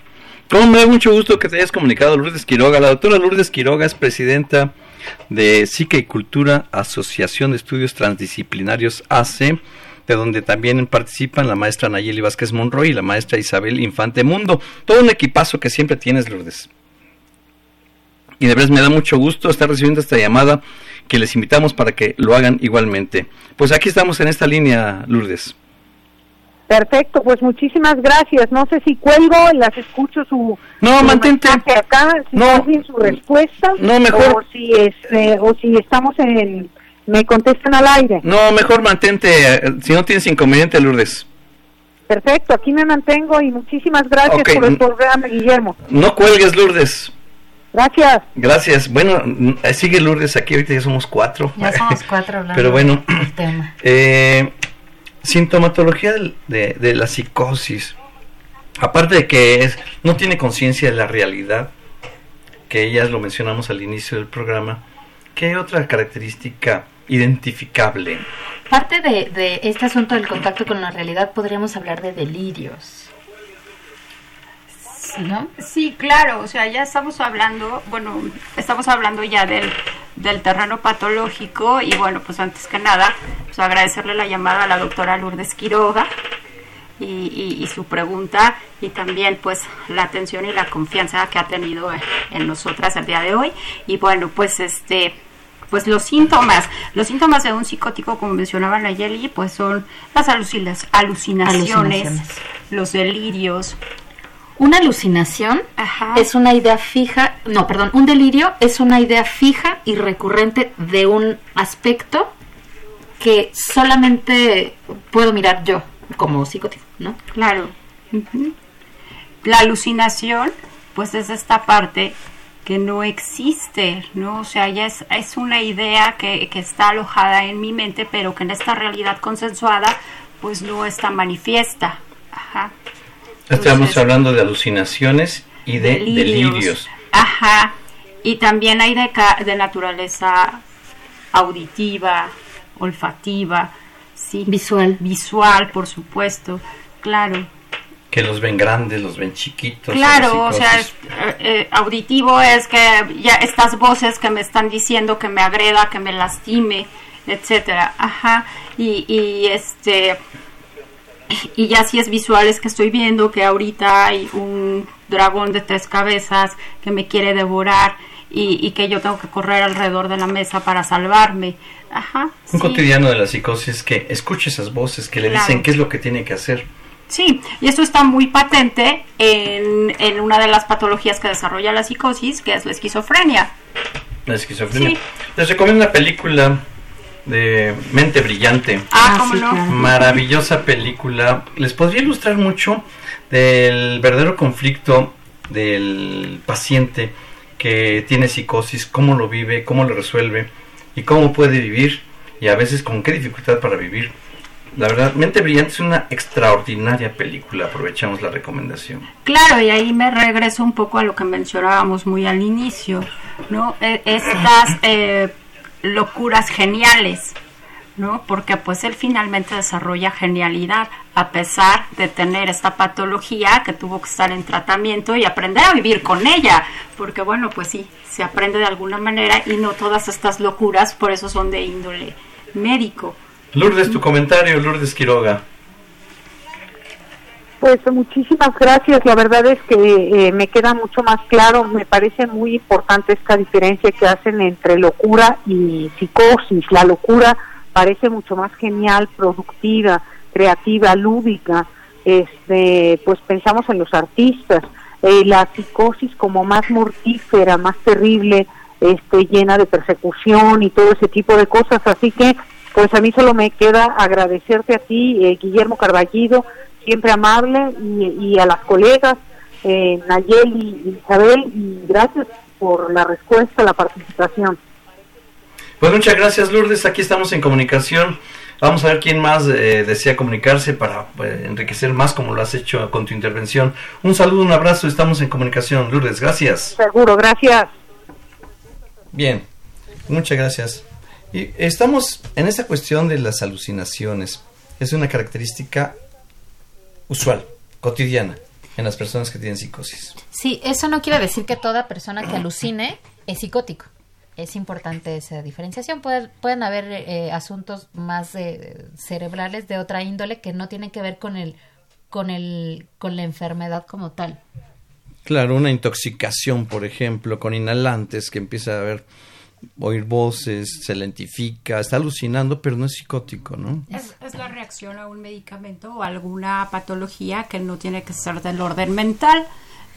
Como me da mucho gusto que te hayas comunicado, Lourdes Quiroga. La doctora Lourdes Quiroga es presidenta de Psique y Cultura, Asociación de Estudios Transdisciplinarios AC, de donde también participan la maestra Nayeli Vázquez Monroy y la maestra Isabel Infante Mundo. Todo un equipazo que siempre tienes, Lourdes. Y de verdad me da mucho gusto estar recibiendo esta llamada que les invitamos para que lo hagan igualmente. Pues aquí estamos en esta línea, Lourdes. Perfecto, pues muchísimas gracias. No sé si cuelgo, las escucho su, no, mantente acá, si no, su respuesta, no mejor, o si este, o si estamos en, me contestan al aire. No, mejor mantente, eh, si no tienes inconveniente, Lourdes. Perfecto, aquí me mantengo y muchísimas gracias por el programa, Guillermo. No cuelgues, Lourdes. Gracias. Gracias. Bueno, eh, sigue Lourdes aquí, ahorita ya somos cuatro. Ya somos cuatro hablando Pero bueno, del tema. Eh, Sintomatología de, la psicosis, aparte de que es, no tiene conciencia de la realidad, que ya lo mencionamos al inicio del programa, ¿qué otra característica identificable? Parte de, de este asunto del contacto con la realidad podríamos hablar de delirios. ¿No? Sí, claro, o sea, ya estamos hablando, bueno, estamos hablando ya del, del terreno patológico y bueno, pues antes que nada, pues agradecerle la llamada a la doctora Lourdes Quiroga y, y, su pregunta y también pues la atención y la confianza que ha tenido en nosotras el día de hoy y bueno, pues este pues los síntomas, los síntomas de un psicótico, como mencionaba Nayeli, pues son las alucinaciones, alucinaciones. los delirios, una alucinación es una idea fija, no, perdón, un delirio es una idea fija y recurrente de un aspecto que solamente puedo mirar yo como psicótico, ¿no? Claro. La alucinación, pues es esta parte que no existe, ¿no? O sea, ya es, es una idea que, que está alojada en mi mente, pero que en esta realidad consensuada, pues no está manifiesta. Ajá. Estamos hablando de alucinaciones y de delirios. Ajá. Y también hay de, de naturaleza auditiva, olfativa, sí. Visual. Visual, por supuesto, claro. Que los ven grandes, los ven chiquitos. Claro, o sea, eh, eh, auditivo es que ya estas voces que me están diciendo que me agreda, que me lastime, etcétera. Ajá. Y, y este y ya si es visual es que estoy viendo que ahorita hay un dragón de tres cabezas que me quiere devorar y, que yo tengo que correr alrededor de la mesa para salvarme. Ajá. Un cotidiano de la psicosis que escuche esas voces que le dicen qué es lo que tiene que hacer. Sí, y esto está muy patente en, en, una de las patologías que desarrolla la psicosis, que es la esquizofrenia. La esquizofrenia. Les recomiendo una película de Mente Brillante. Ah, ¿cómo no? Maravillosa película. Les podría ilustrar mucho del verdadero conflicto del paciente que tiene psicosis, cómo lo vive, cómo lo resuelve y cómo puede vivir y a veces con qué dificultad para vivir. La verdad, Mente Brillante es una extraordinaria película, aprovechamos la recomendación. Claro, y ahí me regreso un poco a lo que mencionábamos muy al inicio, ¿no? E, estas eh, locuras geniales, ¿no? Porque pues él finalmente desarrolla genialidad a pesar de tener esta patología que tuvo que estar en tratamiento y aprender a vivir con ella, porque bueno, pues sí, se aprende de alguna manera y no todas estas locuras por eso son de índole médico. Lourdes, tu comentario, Lourdes Quiroga. Pues muchísimas gracias. La verdad es que eh, me queda mucho más claro. Me parece muy importante esta diferencia que hacen entre locura y psicosis. La locura parece mucho más genial, productiva, creativa, lúdica. Este, pues pensamos en los artistas. Eh, la psicosis como más mortífera, más terrible, este, llena de persecución y todo ese tipo de cosas. Así que, pues a mí solo me queda agradecerte a ti, eh, Guillermo Carballido, siempre amable, y, a las colegas, eh, Nayeli y Isabel, y gracias por la respuesta, la participación. Pues muchas gracias Lourdes, aquí estamos en comunicación. Vamos a ver quién más eh, desea comunicarse para pues, enriquecer más como lo has hecho con tu intervención. Un saludo, un abrazo, estamos en comunicación. Lourdes, gracias. Seguro, gracias. Bien, muchas gracias. Y estamos en esta cuestión de las alucinaciones. Es una característica usual, cotidiana, en las personas que tienen psicosis. Sí, eso no quiere decir que toda persona que alucine es psicótico. Es importante esa diferenciación. pueden haber eh, asuntos más cerebrales de otra índole que no tienen que ver con el, con el, con la enfermedad como tal. Claro, una intoxicación, por ejemplo, con inhalantes que empieza a ver oír voces, se lentifica, está alucinando, pero no es psicótico, ¿no? Es, es, la reacción a un medicamento o alguna patología que no tiene que ser del orden mental.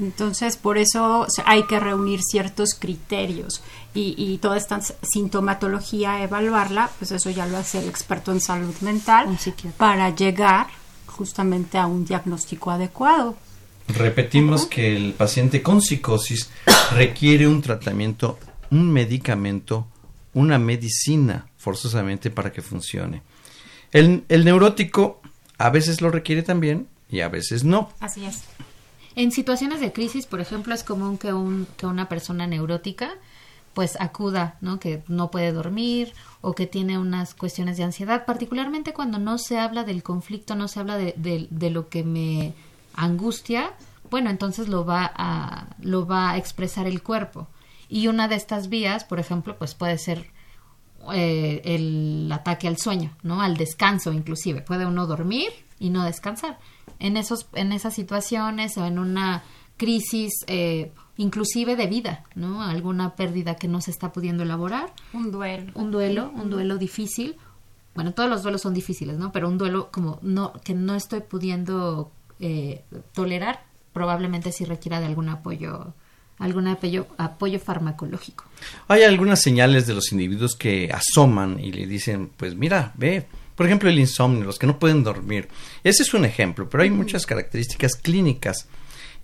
Entonces, por eso hay que reunir ciertos criterios y, y toda esta sintomatología, evaluarla, pues eso ya lo hace el experto en salud mental para llegar justamente a un diagnóstico adecuado. Repetimos que el paciente con psicosis requiere un tratamiento, un medicamento, una medicina forzosamente para que funcione. El, el neurótico a veces lo requiere también y a veces no. Así es. En situaciones de crisis, por ejemplo, es común que, un, que una persona neurótica pues acuda, ¿no? Que no puede dormir o que tiene unas cuestiones de ansiedad, particularmente cuando no se habla del conflicto, no se habla de, de lo que me angustia, bueno, entonces lo va a, lo va a expresar el cuerpo. Y una de estas vías, por ejemplo, pues puede ser eh, el ataque al sueño, ¿no? Al descanso, inclusive. Puede uno dormir y no descansar. En, esos, en esas situaciones o en una crisis, eh, inclusive de vida, ¿no? Alguna pérdida que no se está pudiendo elaborar. Un duelo. Un duelo, un duelo difícil. Bueno, todos los duelos son difíciles, ¿no? Pero un duelo como no, que no estoy pudiendo eh, tolerar, probablemente sí requiera de algún apoyo algún apoyo, apoyo farmacológico. Hay algunas señales de los individuos que asoman y le dicen, pues mira, ve, por ejemplo, el insomnio, los que no pueden dormir. Ese es un ejemplo, pero hay muchas características clínicas.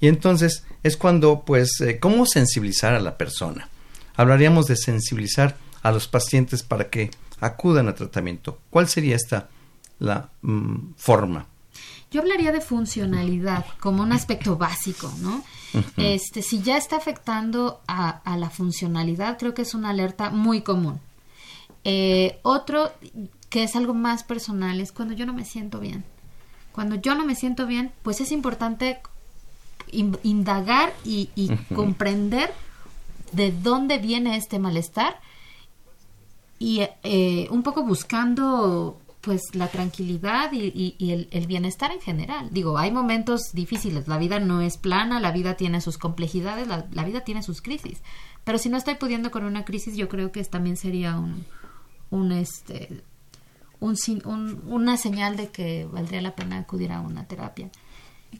Y entonces es cuando, pues, eh, ¿cómo sensibilizar a la persona? Hablaríamos de sensibilizar a los pacientes para que acudan a tratamiento. ¿Cuál sería esta la mm, forma? Yo hablaría de funcionalidad como un aspecto básico, ¿no? Este, si ya está afectando a, la funcionalidad, creo que es una alerta muy común. Eh, otro que es algo más personal es cuando yo no me siento bien. Cuando yo no me siento bien, pues es importante indagar y, comprender de dónde viene este malestar y eh, un poco buscando pues la tranquilidad y, el, bienestar en general. Digo, hay momentos difíciles, la vida no es plana, la vida tiene sus complejidades, la, vida tiene sus crisis. Pero si no estoy pudiendo con una crisis, yo creo que también sería un, un este, un, una señal de que valdría la pena acudir a una terapia.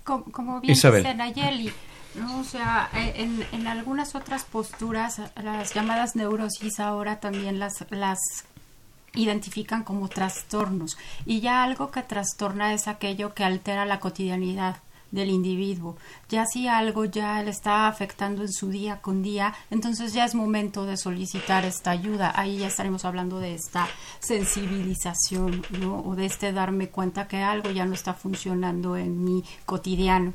Como, como bien dice Nayeli, ¿no? O sea, eh, en, en algunas otras posturas, las llamadas neurosis ahora también las, las identifican como trastornos y ya algo que trastorna es aquello que altera la cotidianidad del individuo. Ya si algo ya le está afectando en su día con día, entonces ya es momento de solicitar esta ayuda. Ahí ya estaremos hablando de esta sensibilización, ¿no? O de este darme cuenta que algo ya no está funcionando en mi cotidiano.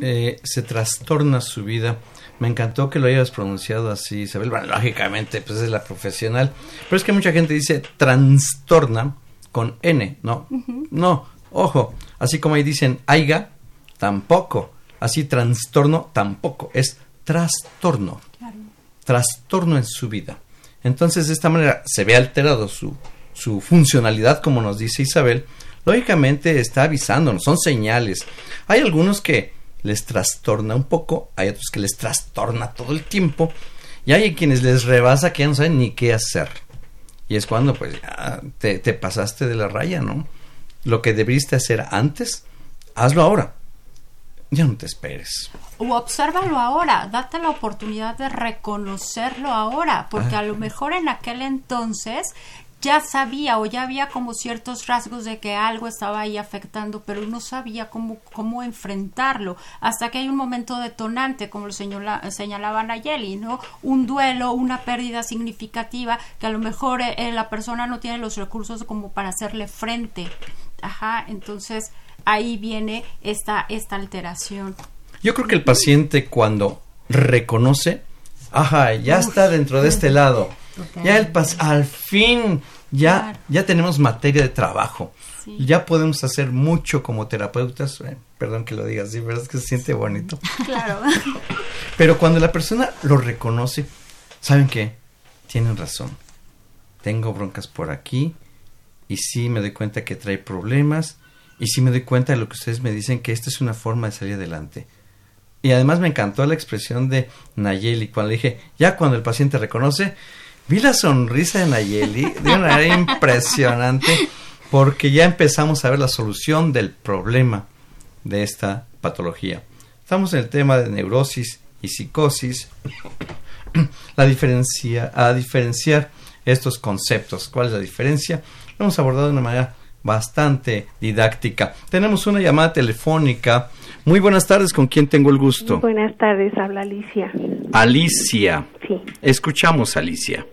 Eh, se trastorna su vida me encantó que lo hayas pronunciado así, Isabel. Bueno, lógicamente, pues es la profesional. Pero es que mucha gente dice trastorna con N, ¿no? No, ojo. Así como ahí dicen aiga, tampoco. Así trastorno, tampoco. Es trastorno. Trastorno en su vida. Entonces, de esta manera se ve alterado su, su funcionalidad, como nos dice Isabel. Lógicamente está avisándonos, son señales. Hay algunos que les trastorna un poco, hay otros que les trastorna todo el tiempo y hay quienes les rebasa que ya no saben ni qué hacer. Y es cuando pues ya te, te pasaste de la raya, ¿no? Lo que debiste hacer antes, hazlo ahora. Ya no te esperes. O obsérvalo ahora, date la oportunidad de reconocerlo ahora, porque ah. a lo mejor en aquel entonces ya sabía o ya había como ciertos rasgos de que algo estaba ahí afectando, pero no sabía cómo, cómo enfrentarlo, hasta que hay un momento detonante, como lo señala, señalaba Nayeli, ¿no? Un duelo, una pérdida significativa, que a lo mejor eh, eh, la persona no tiene los recursos como para hacerle frente. Ajá, entonces ahí viene esta, esta alteración. Yo creo que el paciente cuando reconoce, ajá, ya está dentro de este lado, ya el pas al fin ya, ya tenemos materia de trabajo. Ya podemos hacer mucho como terapeutas. Eh, perdón que lo diga así, pero es que se siente bonito. Claro. Pero cuando la persona lo reconoce, ¿saben qué? Tienen razón. Tengo broncas por aquí y sí me doy cuenta que trae problemas y sí me doy cuenta de lo que ustedes me dicen que esta es una forma de salir adelante. Y además me encantó la expresión de Nayeli cuando le dije, ya cuando el paciente reconoce, vi la sonrisa de Nayeli de una manera impresionante porque ya empezamos a ver la solución del problema de esta patología. Estamos en el tema de neurosis y psicosis. La diferencia, a diferenciar estos conceptos. ¿Cuál es la diferencia? Lo hemos abordado de una manera bastante didáctica. Tenemos una llamada telefónica. Muy buenas tardes, ¿con quién tengo el gusto? buenas tardes, habla Alicia. Alicia. Sí. Escuchamos, Alicia.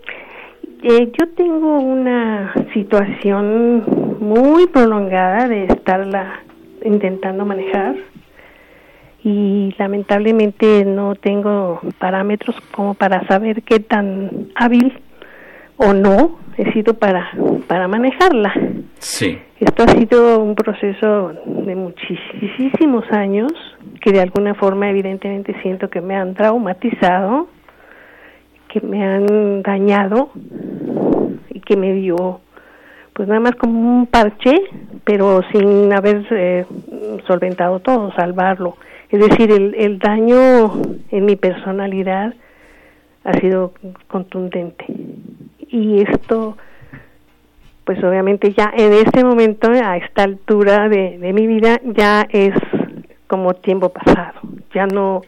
Eh, yo tengo una situación muy prolongada de estarla intentando manejar y lamentablemente no tengo parámetros como para saber qué tan hábil o no he sido para, para manejarla. Sí. Esto ha sido un proceso de muchísimos años que de alguna forma evidentemente siento que me han traumatizado que me han dañado y que me dio pues nada más como un parche, pero sin haber eh, solventado todo, salvarlo. Es decir, el, el daño en mi personalidad ha sido contundente. Y esto, pues obviamente ya en este momento, a esta altura de, de mi vida, ya es como tiempo pasado. Ya no,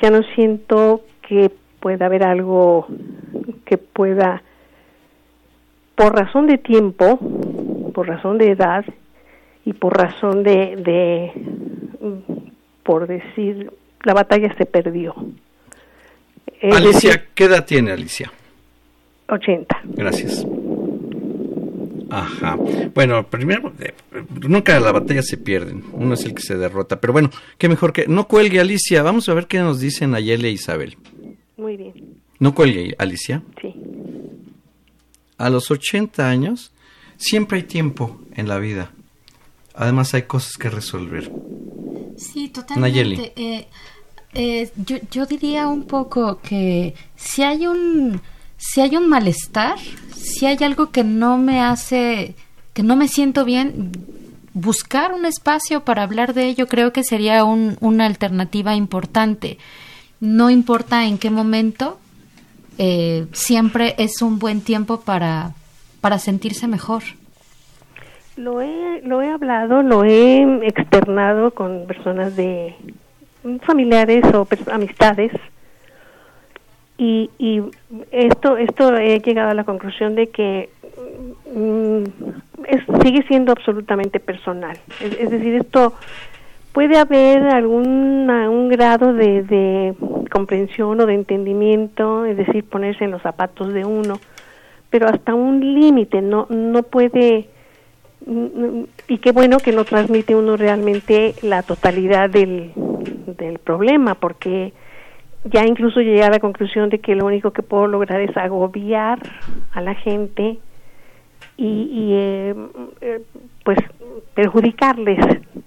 ya no siento que pueda haber algo que pueda, por razón de tiempo, por razón de edad y por razón de, de por decir, la batalla se perdió. Alicia, ¿qué edad tiene Alicia? 80. Gracias. Ajá. Bueno, primero, eh, nunca la batalla se pierde, uno es el que se derrota. Pero bueno, qué mejor que... No cuelgue, Alicia, vamos a ver qué nos dicen Ayele e Isabel. Muy bien. ¿No cuelgue, Alicia? Sí. A los 80 años siempre hay tiempo en la vida. Además hay cosas que resolver. Sí, totalmente. Eh, eh, yo, yo diría un poco que si hay un si hay un malestar, si hay algo que no me hace, que no me siento bien, buscar un espacio para hablar de ello creo que sería un, una alternativa importante no importa en qué momento, eh, siempre es un buen tiempo para, para sentirse mejor. Lo he, lo he hablado, lo he externado con personas de familiares o amistades y, y esto esto he llegado a la conclusión de que mm, sigue siendo absolutamente personal. Es, decir esto puede haber algún un grado de, comprensión o de entendimiento, es decir, ponerse en los zapatos de uno, pero hasta un límite, no, no puede, y qué bueno que no transmite uno realmente la totalidad del, del problema, porque ya incluso llegué a la conclusión de que lo único que puedo lograr es agobiar a la gente y, y eh, eh, pues perjudicarles,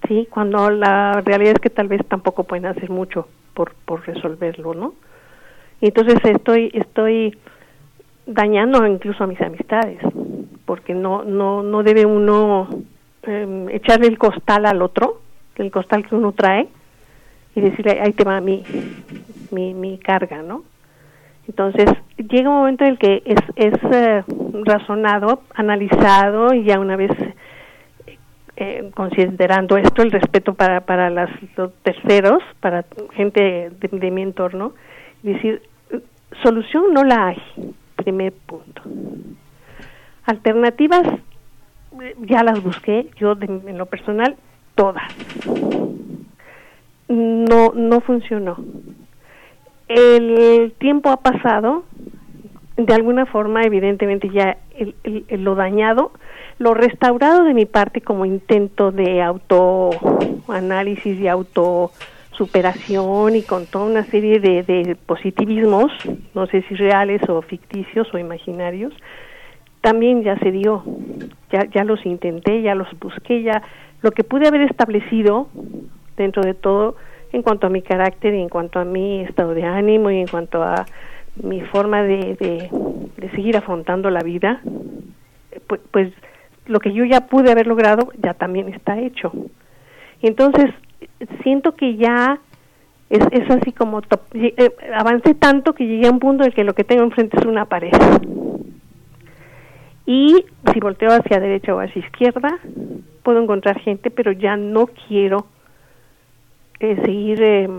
¿sí? Cuando la realidad es que tal vez tampoco pueden hacer mucho por, por resolverlo, ¿no? Entonces estoy, estoy dañando incluso a mis amistades, porque no, no, no debe uno eh, echarle el costal al otro, el costal que uno trae, y decirle, ahí te va mi, mi, mi carga, ¿no? Entonces, llega un momento en el que es, es eh, razonado, analizado y ya una vez eh, considerando esto, el respeto para, para las, los terceros, para gente de, mi entorno, decir, solución no la hay, primer punto. Alternativas, ya las busqué, yo en lo personal, todas. No, no funcionó el tiempo ha pasado, de alguna forma, evidentemente ya el, lo dañado, lo restaurado de mi parte como intento de autoanálisis y autosuperación y con toda una serie de, positivismos, no sé si reales o ficticios o imaginarios, también ya se dio. Ya, ya los intenté, ya los busqué, ya lo que pude haber establecido dentro de todo en cuanto a mi carácter y en cuanto a mi estado de ánimo y en cuanto a mi forma de, de, seguir afrontando la vida, pues, pues, lo que yo ya pude haber logrado ya también está hecho. Entonces siento que ya es, es así como eh, avancé tanto que llegué a un punto en el que lo que tengo enfrente es una pared. Y si volteo hacia derecha o hacia izquierda, puedo encontrar gente, pero ya no quiero eh, seguir eh,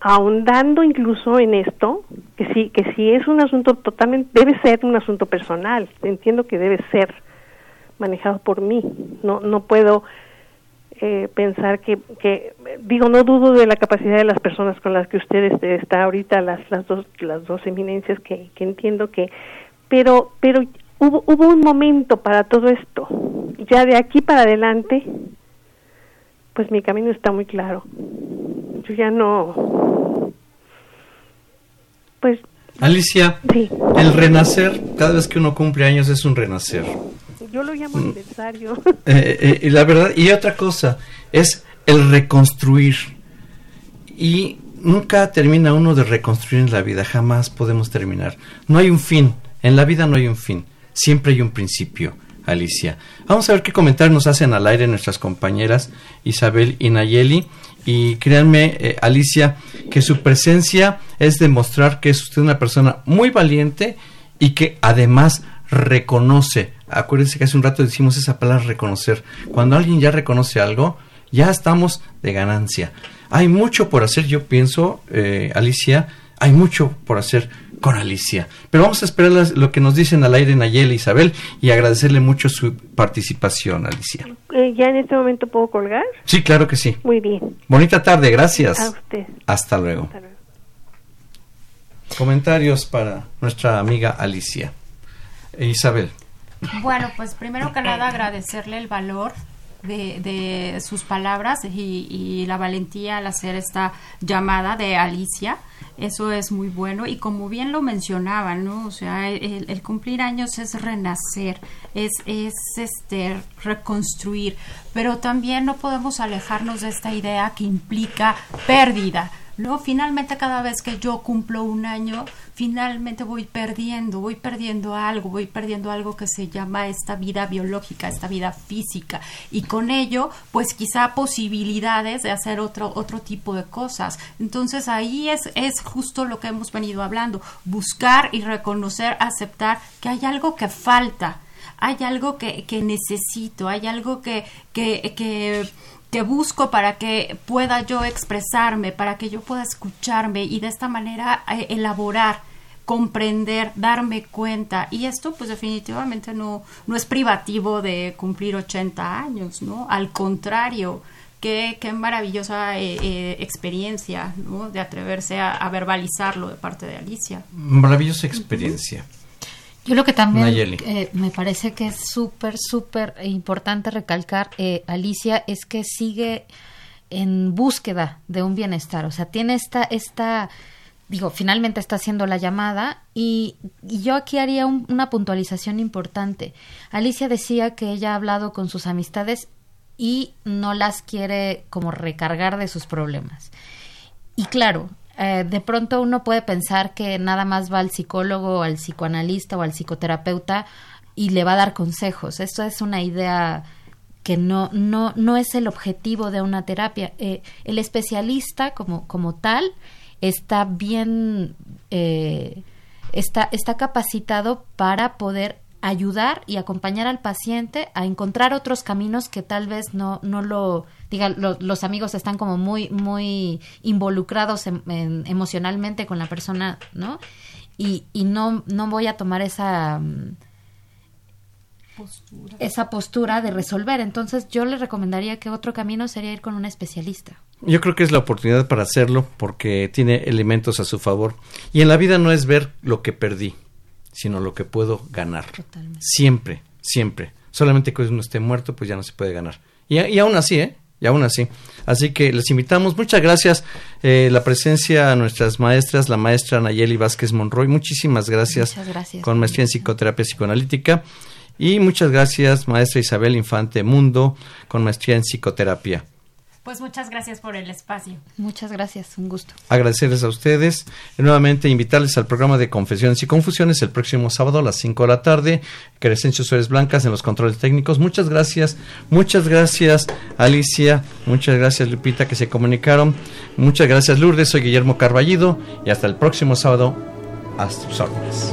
ahondando incluso en esto, que sí, que sí es un asunto totalmente, debe ser un asunto personal, entiendo que debe ser manejado por mí, no, no puedo eh, pensar que, que, digo, no dudo de la capacidad de las personas con las que usted este, está ahorita, las, las, dos, las dos eminencias que, que entiendo que, pero, pero hubo, hubo un momento para todo esto, ya de aquí para adelante, pues mi camino está muy claro. Yo ya no, pues... Alicia, el renacer, cada vez que uno cumple años es un renacer. Yo lo llamo mm. aniversario. Eh, eh, y la verdad, y otra cosa, es el reconstruir. Y nunca termina uno de reconstruir en la vida, jamás podemos terminar. No hay un fin, en la vida no hay un fin, siempre hay un principio. Alicia. Vamos a ver qué comentarios nos hacen al aire nuestras compañeras Isabel y Nayeli. Y créanme, eh, Alicia, que su presencia es demostrar que es usted una persona muy valiente y que además reconoce. Acuérdense que hace un rato decimos esa palabra reconocer. Cuando alguien ya reconoce algo, ya estamos de ganancia. Hay mucho por hacer, yo pienso, eh, Alicia, hay mucho por hacer con Alicia. Pero vamos a esperar lo que nos dicen al aire Nayeli e Isabel y agradecerle mucho su participación, Alicia. Eh, ¿Ya en este momento puedo colgar? Sí, claro que sí. Muy bien. Bonita tarde, gracias. A usted. Hasta luego. Hasta luego. Comentarios para nuestra amiga Alicia. E Isabel. Bueno, pues primero que nada agradecerle el valor de, de sus palabras y, y, la valentía al hacer esta llamada de Alicia. Eso es muy bueno y como bien lo mencionaba, ¿no? O sea, el, cumplir años es renacer, es, es este reconstruir, pero también no podemos alejarnos de esta idea que implica pérdida no, finalmente cada vez que yo cumplo un año, finalmente voy perdiendo, voy perdiendo algo, voy perdiendo algo que se llama esta vida biológica, esta vida física. Y con ello, pues quizá posibilidades de hacer otro, otro tipo de cosas. Entonces ahí es, es justo lo que hemos venido hablando, buscar y reconocer, aceptar que hay algo que falta, hay algo que, que necesito, hay algo que, que, que que busco para que pueda yo expresarme, para que yo pueda escucharme y de esta manera eh, elaborar, comprender, darme cuenta. Y esto pues definitivamente no, no es privativo de cumplir 80 años, ¿no? Al contrario, qué, qué maravillosa eh, eh, experiencia, ¿no? De atreverse a, verbalizarlo de parte de Alicia. Maravillosa experiencia. Yo lo que también eh, me parece que es súper, súper importante recalcar, eh, Alicia, es que sigue en búsqueda de un bienestar. O sea, tiene esta, esta digo, finalmente está haciendo la llamada y, yo aquí haría una puntualización importante. Alicia decía que ella ha hablado con sus amistades y no las quiere como recargar de sus problemas. Y claro, eh, de pronto uno puede pensar que nada más va al psicólogo, al psicoanalista o al psicoterapeuta y le va a dar consejos. Esto es una idea que no, no, no es el objetivo de una terapia. Eh, el especialista como, como tal está bien, eh, está, está capacitado para poder ayudar y acompañar al paciente a encontrar otros caminos que tal vez no, no lo diga los amigos están como muy muy involucrados emocionalmente con la persona no y, y no no voy a tomar esa mm, postura. esa postura de resolver. Entonces yo le recomendaría que otro camino sería ir con un especialista. Yo creo que es la oportunidad para hacerlo porque tiene elementos a su favor. Y en la vida no es ver lo que perdí sino lo que puedo ganar. Siempre, siempre. Solamente que uno esté muerto, pues ya no se puede ganar. Y, y aún así, ¿eh? y aún así. Así que les invitamos, muchas gracias, eh, la presencia a nuestras maestras, la maestra Nayeli Vázquez Monroy, muchísimas gracias, gracias. con maestría en psicoterapia psicoanalítica. Y muchas gracias, maestra Isabel Infante Mundo, con maestría en psicoterapia. Pues muchas gracias por el espacio. Muchas gracias, un gusto. Agradecerles a ustedes. Y nuevamente invitarles al programa de Confesiones y Confusiones el próximo sábado a las 5 de la tarde. Crescencio Suárez Blancas en los controles técnicos. Muchas gracias. Muchas gracias, Alicia. Muchas gracias, Lupita, que se comunicaron. Muchas gracias, Lourdes. Soy Guillermo Carballido. Y hasta el próximo sábado. Hasta sus órdenes.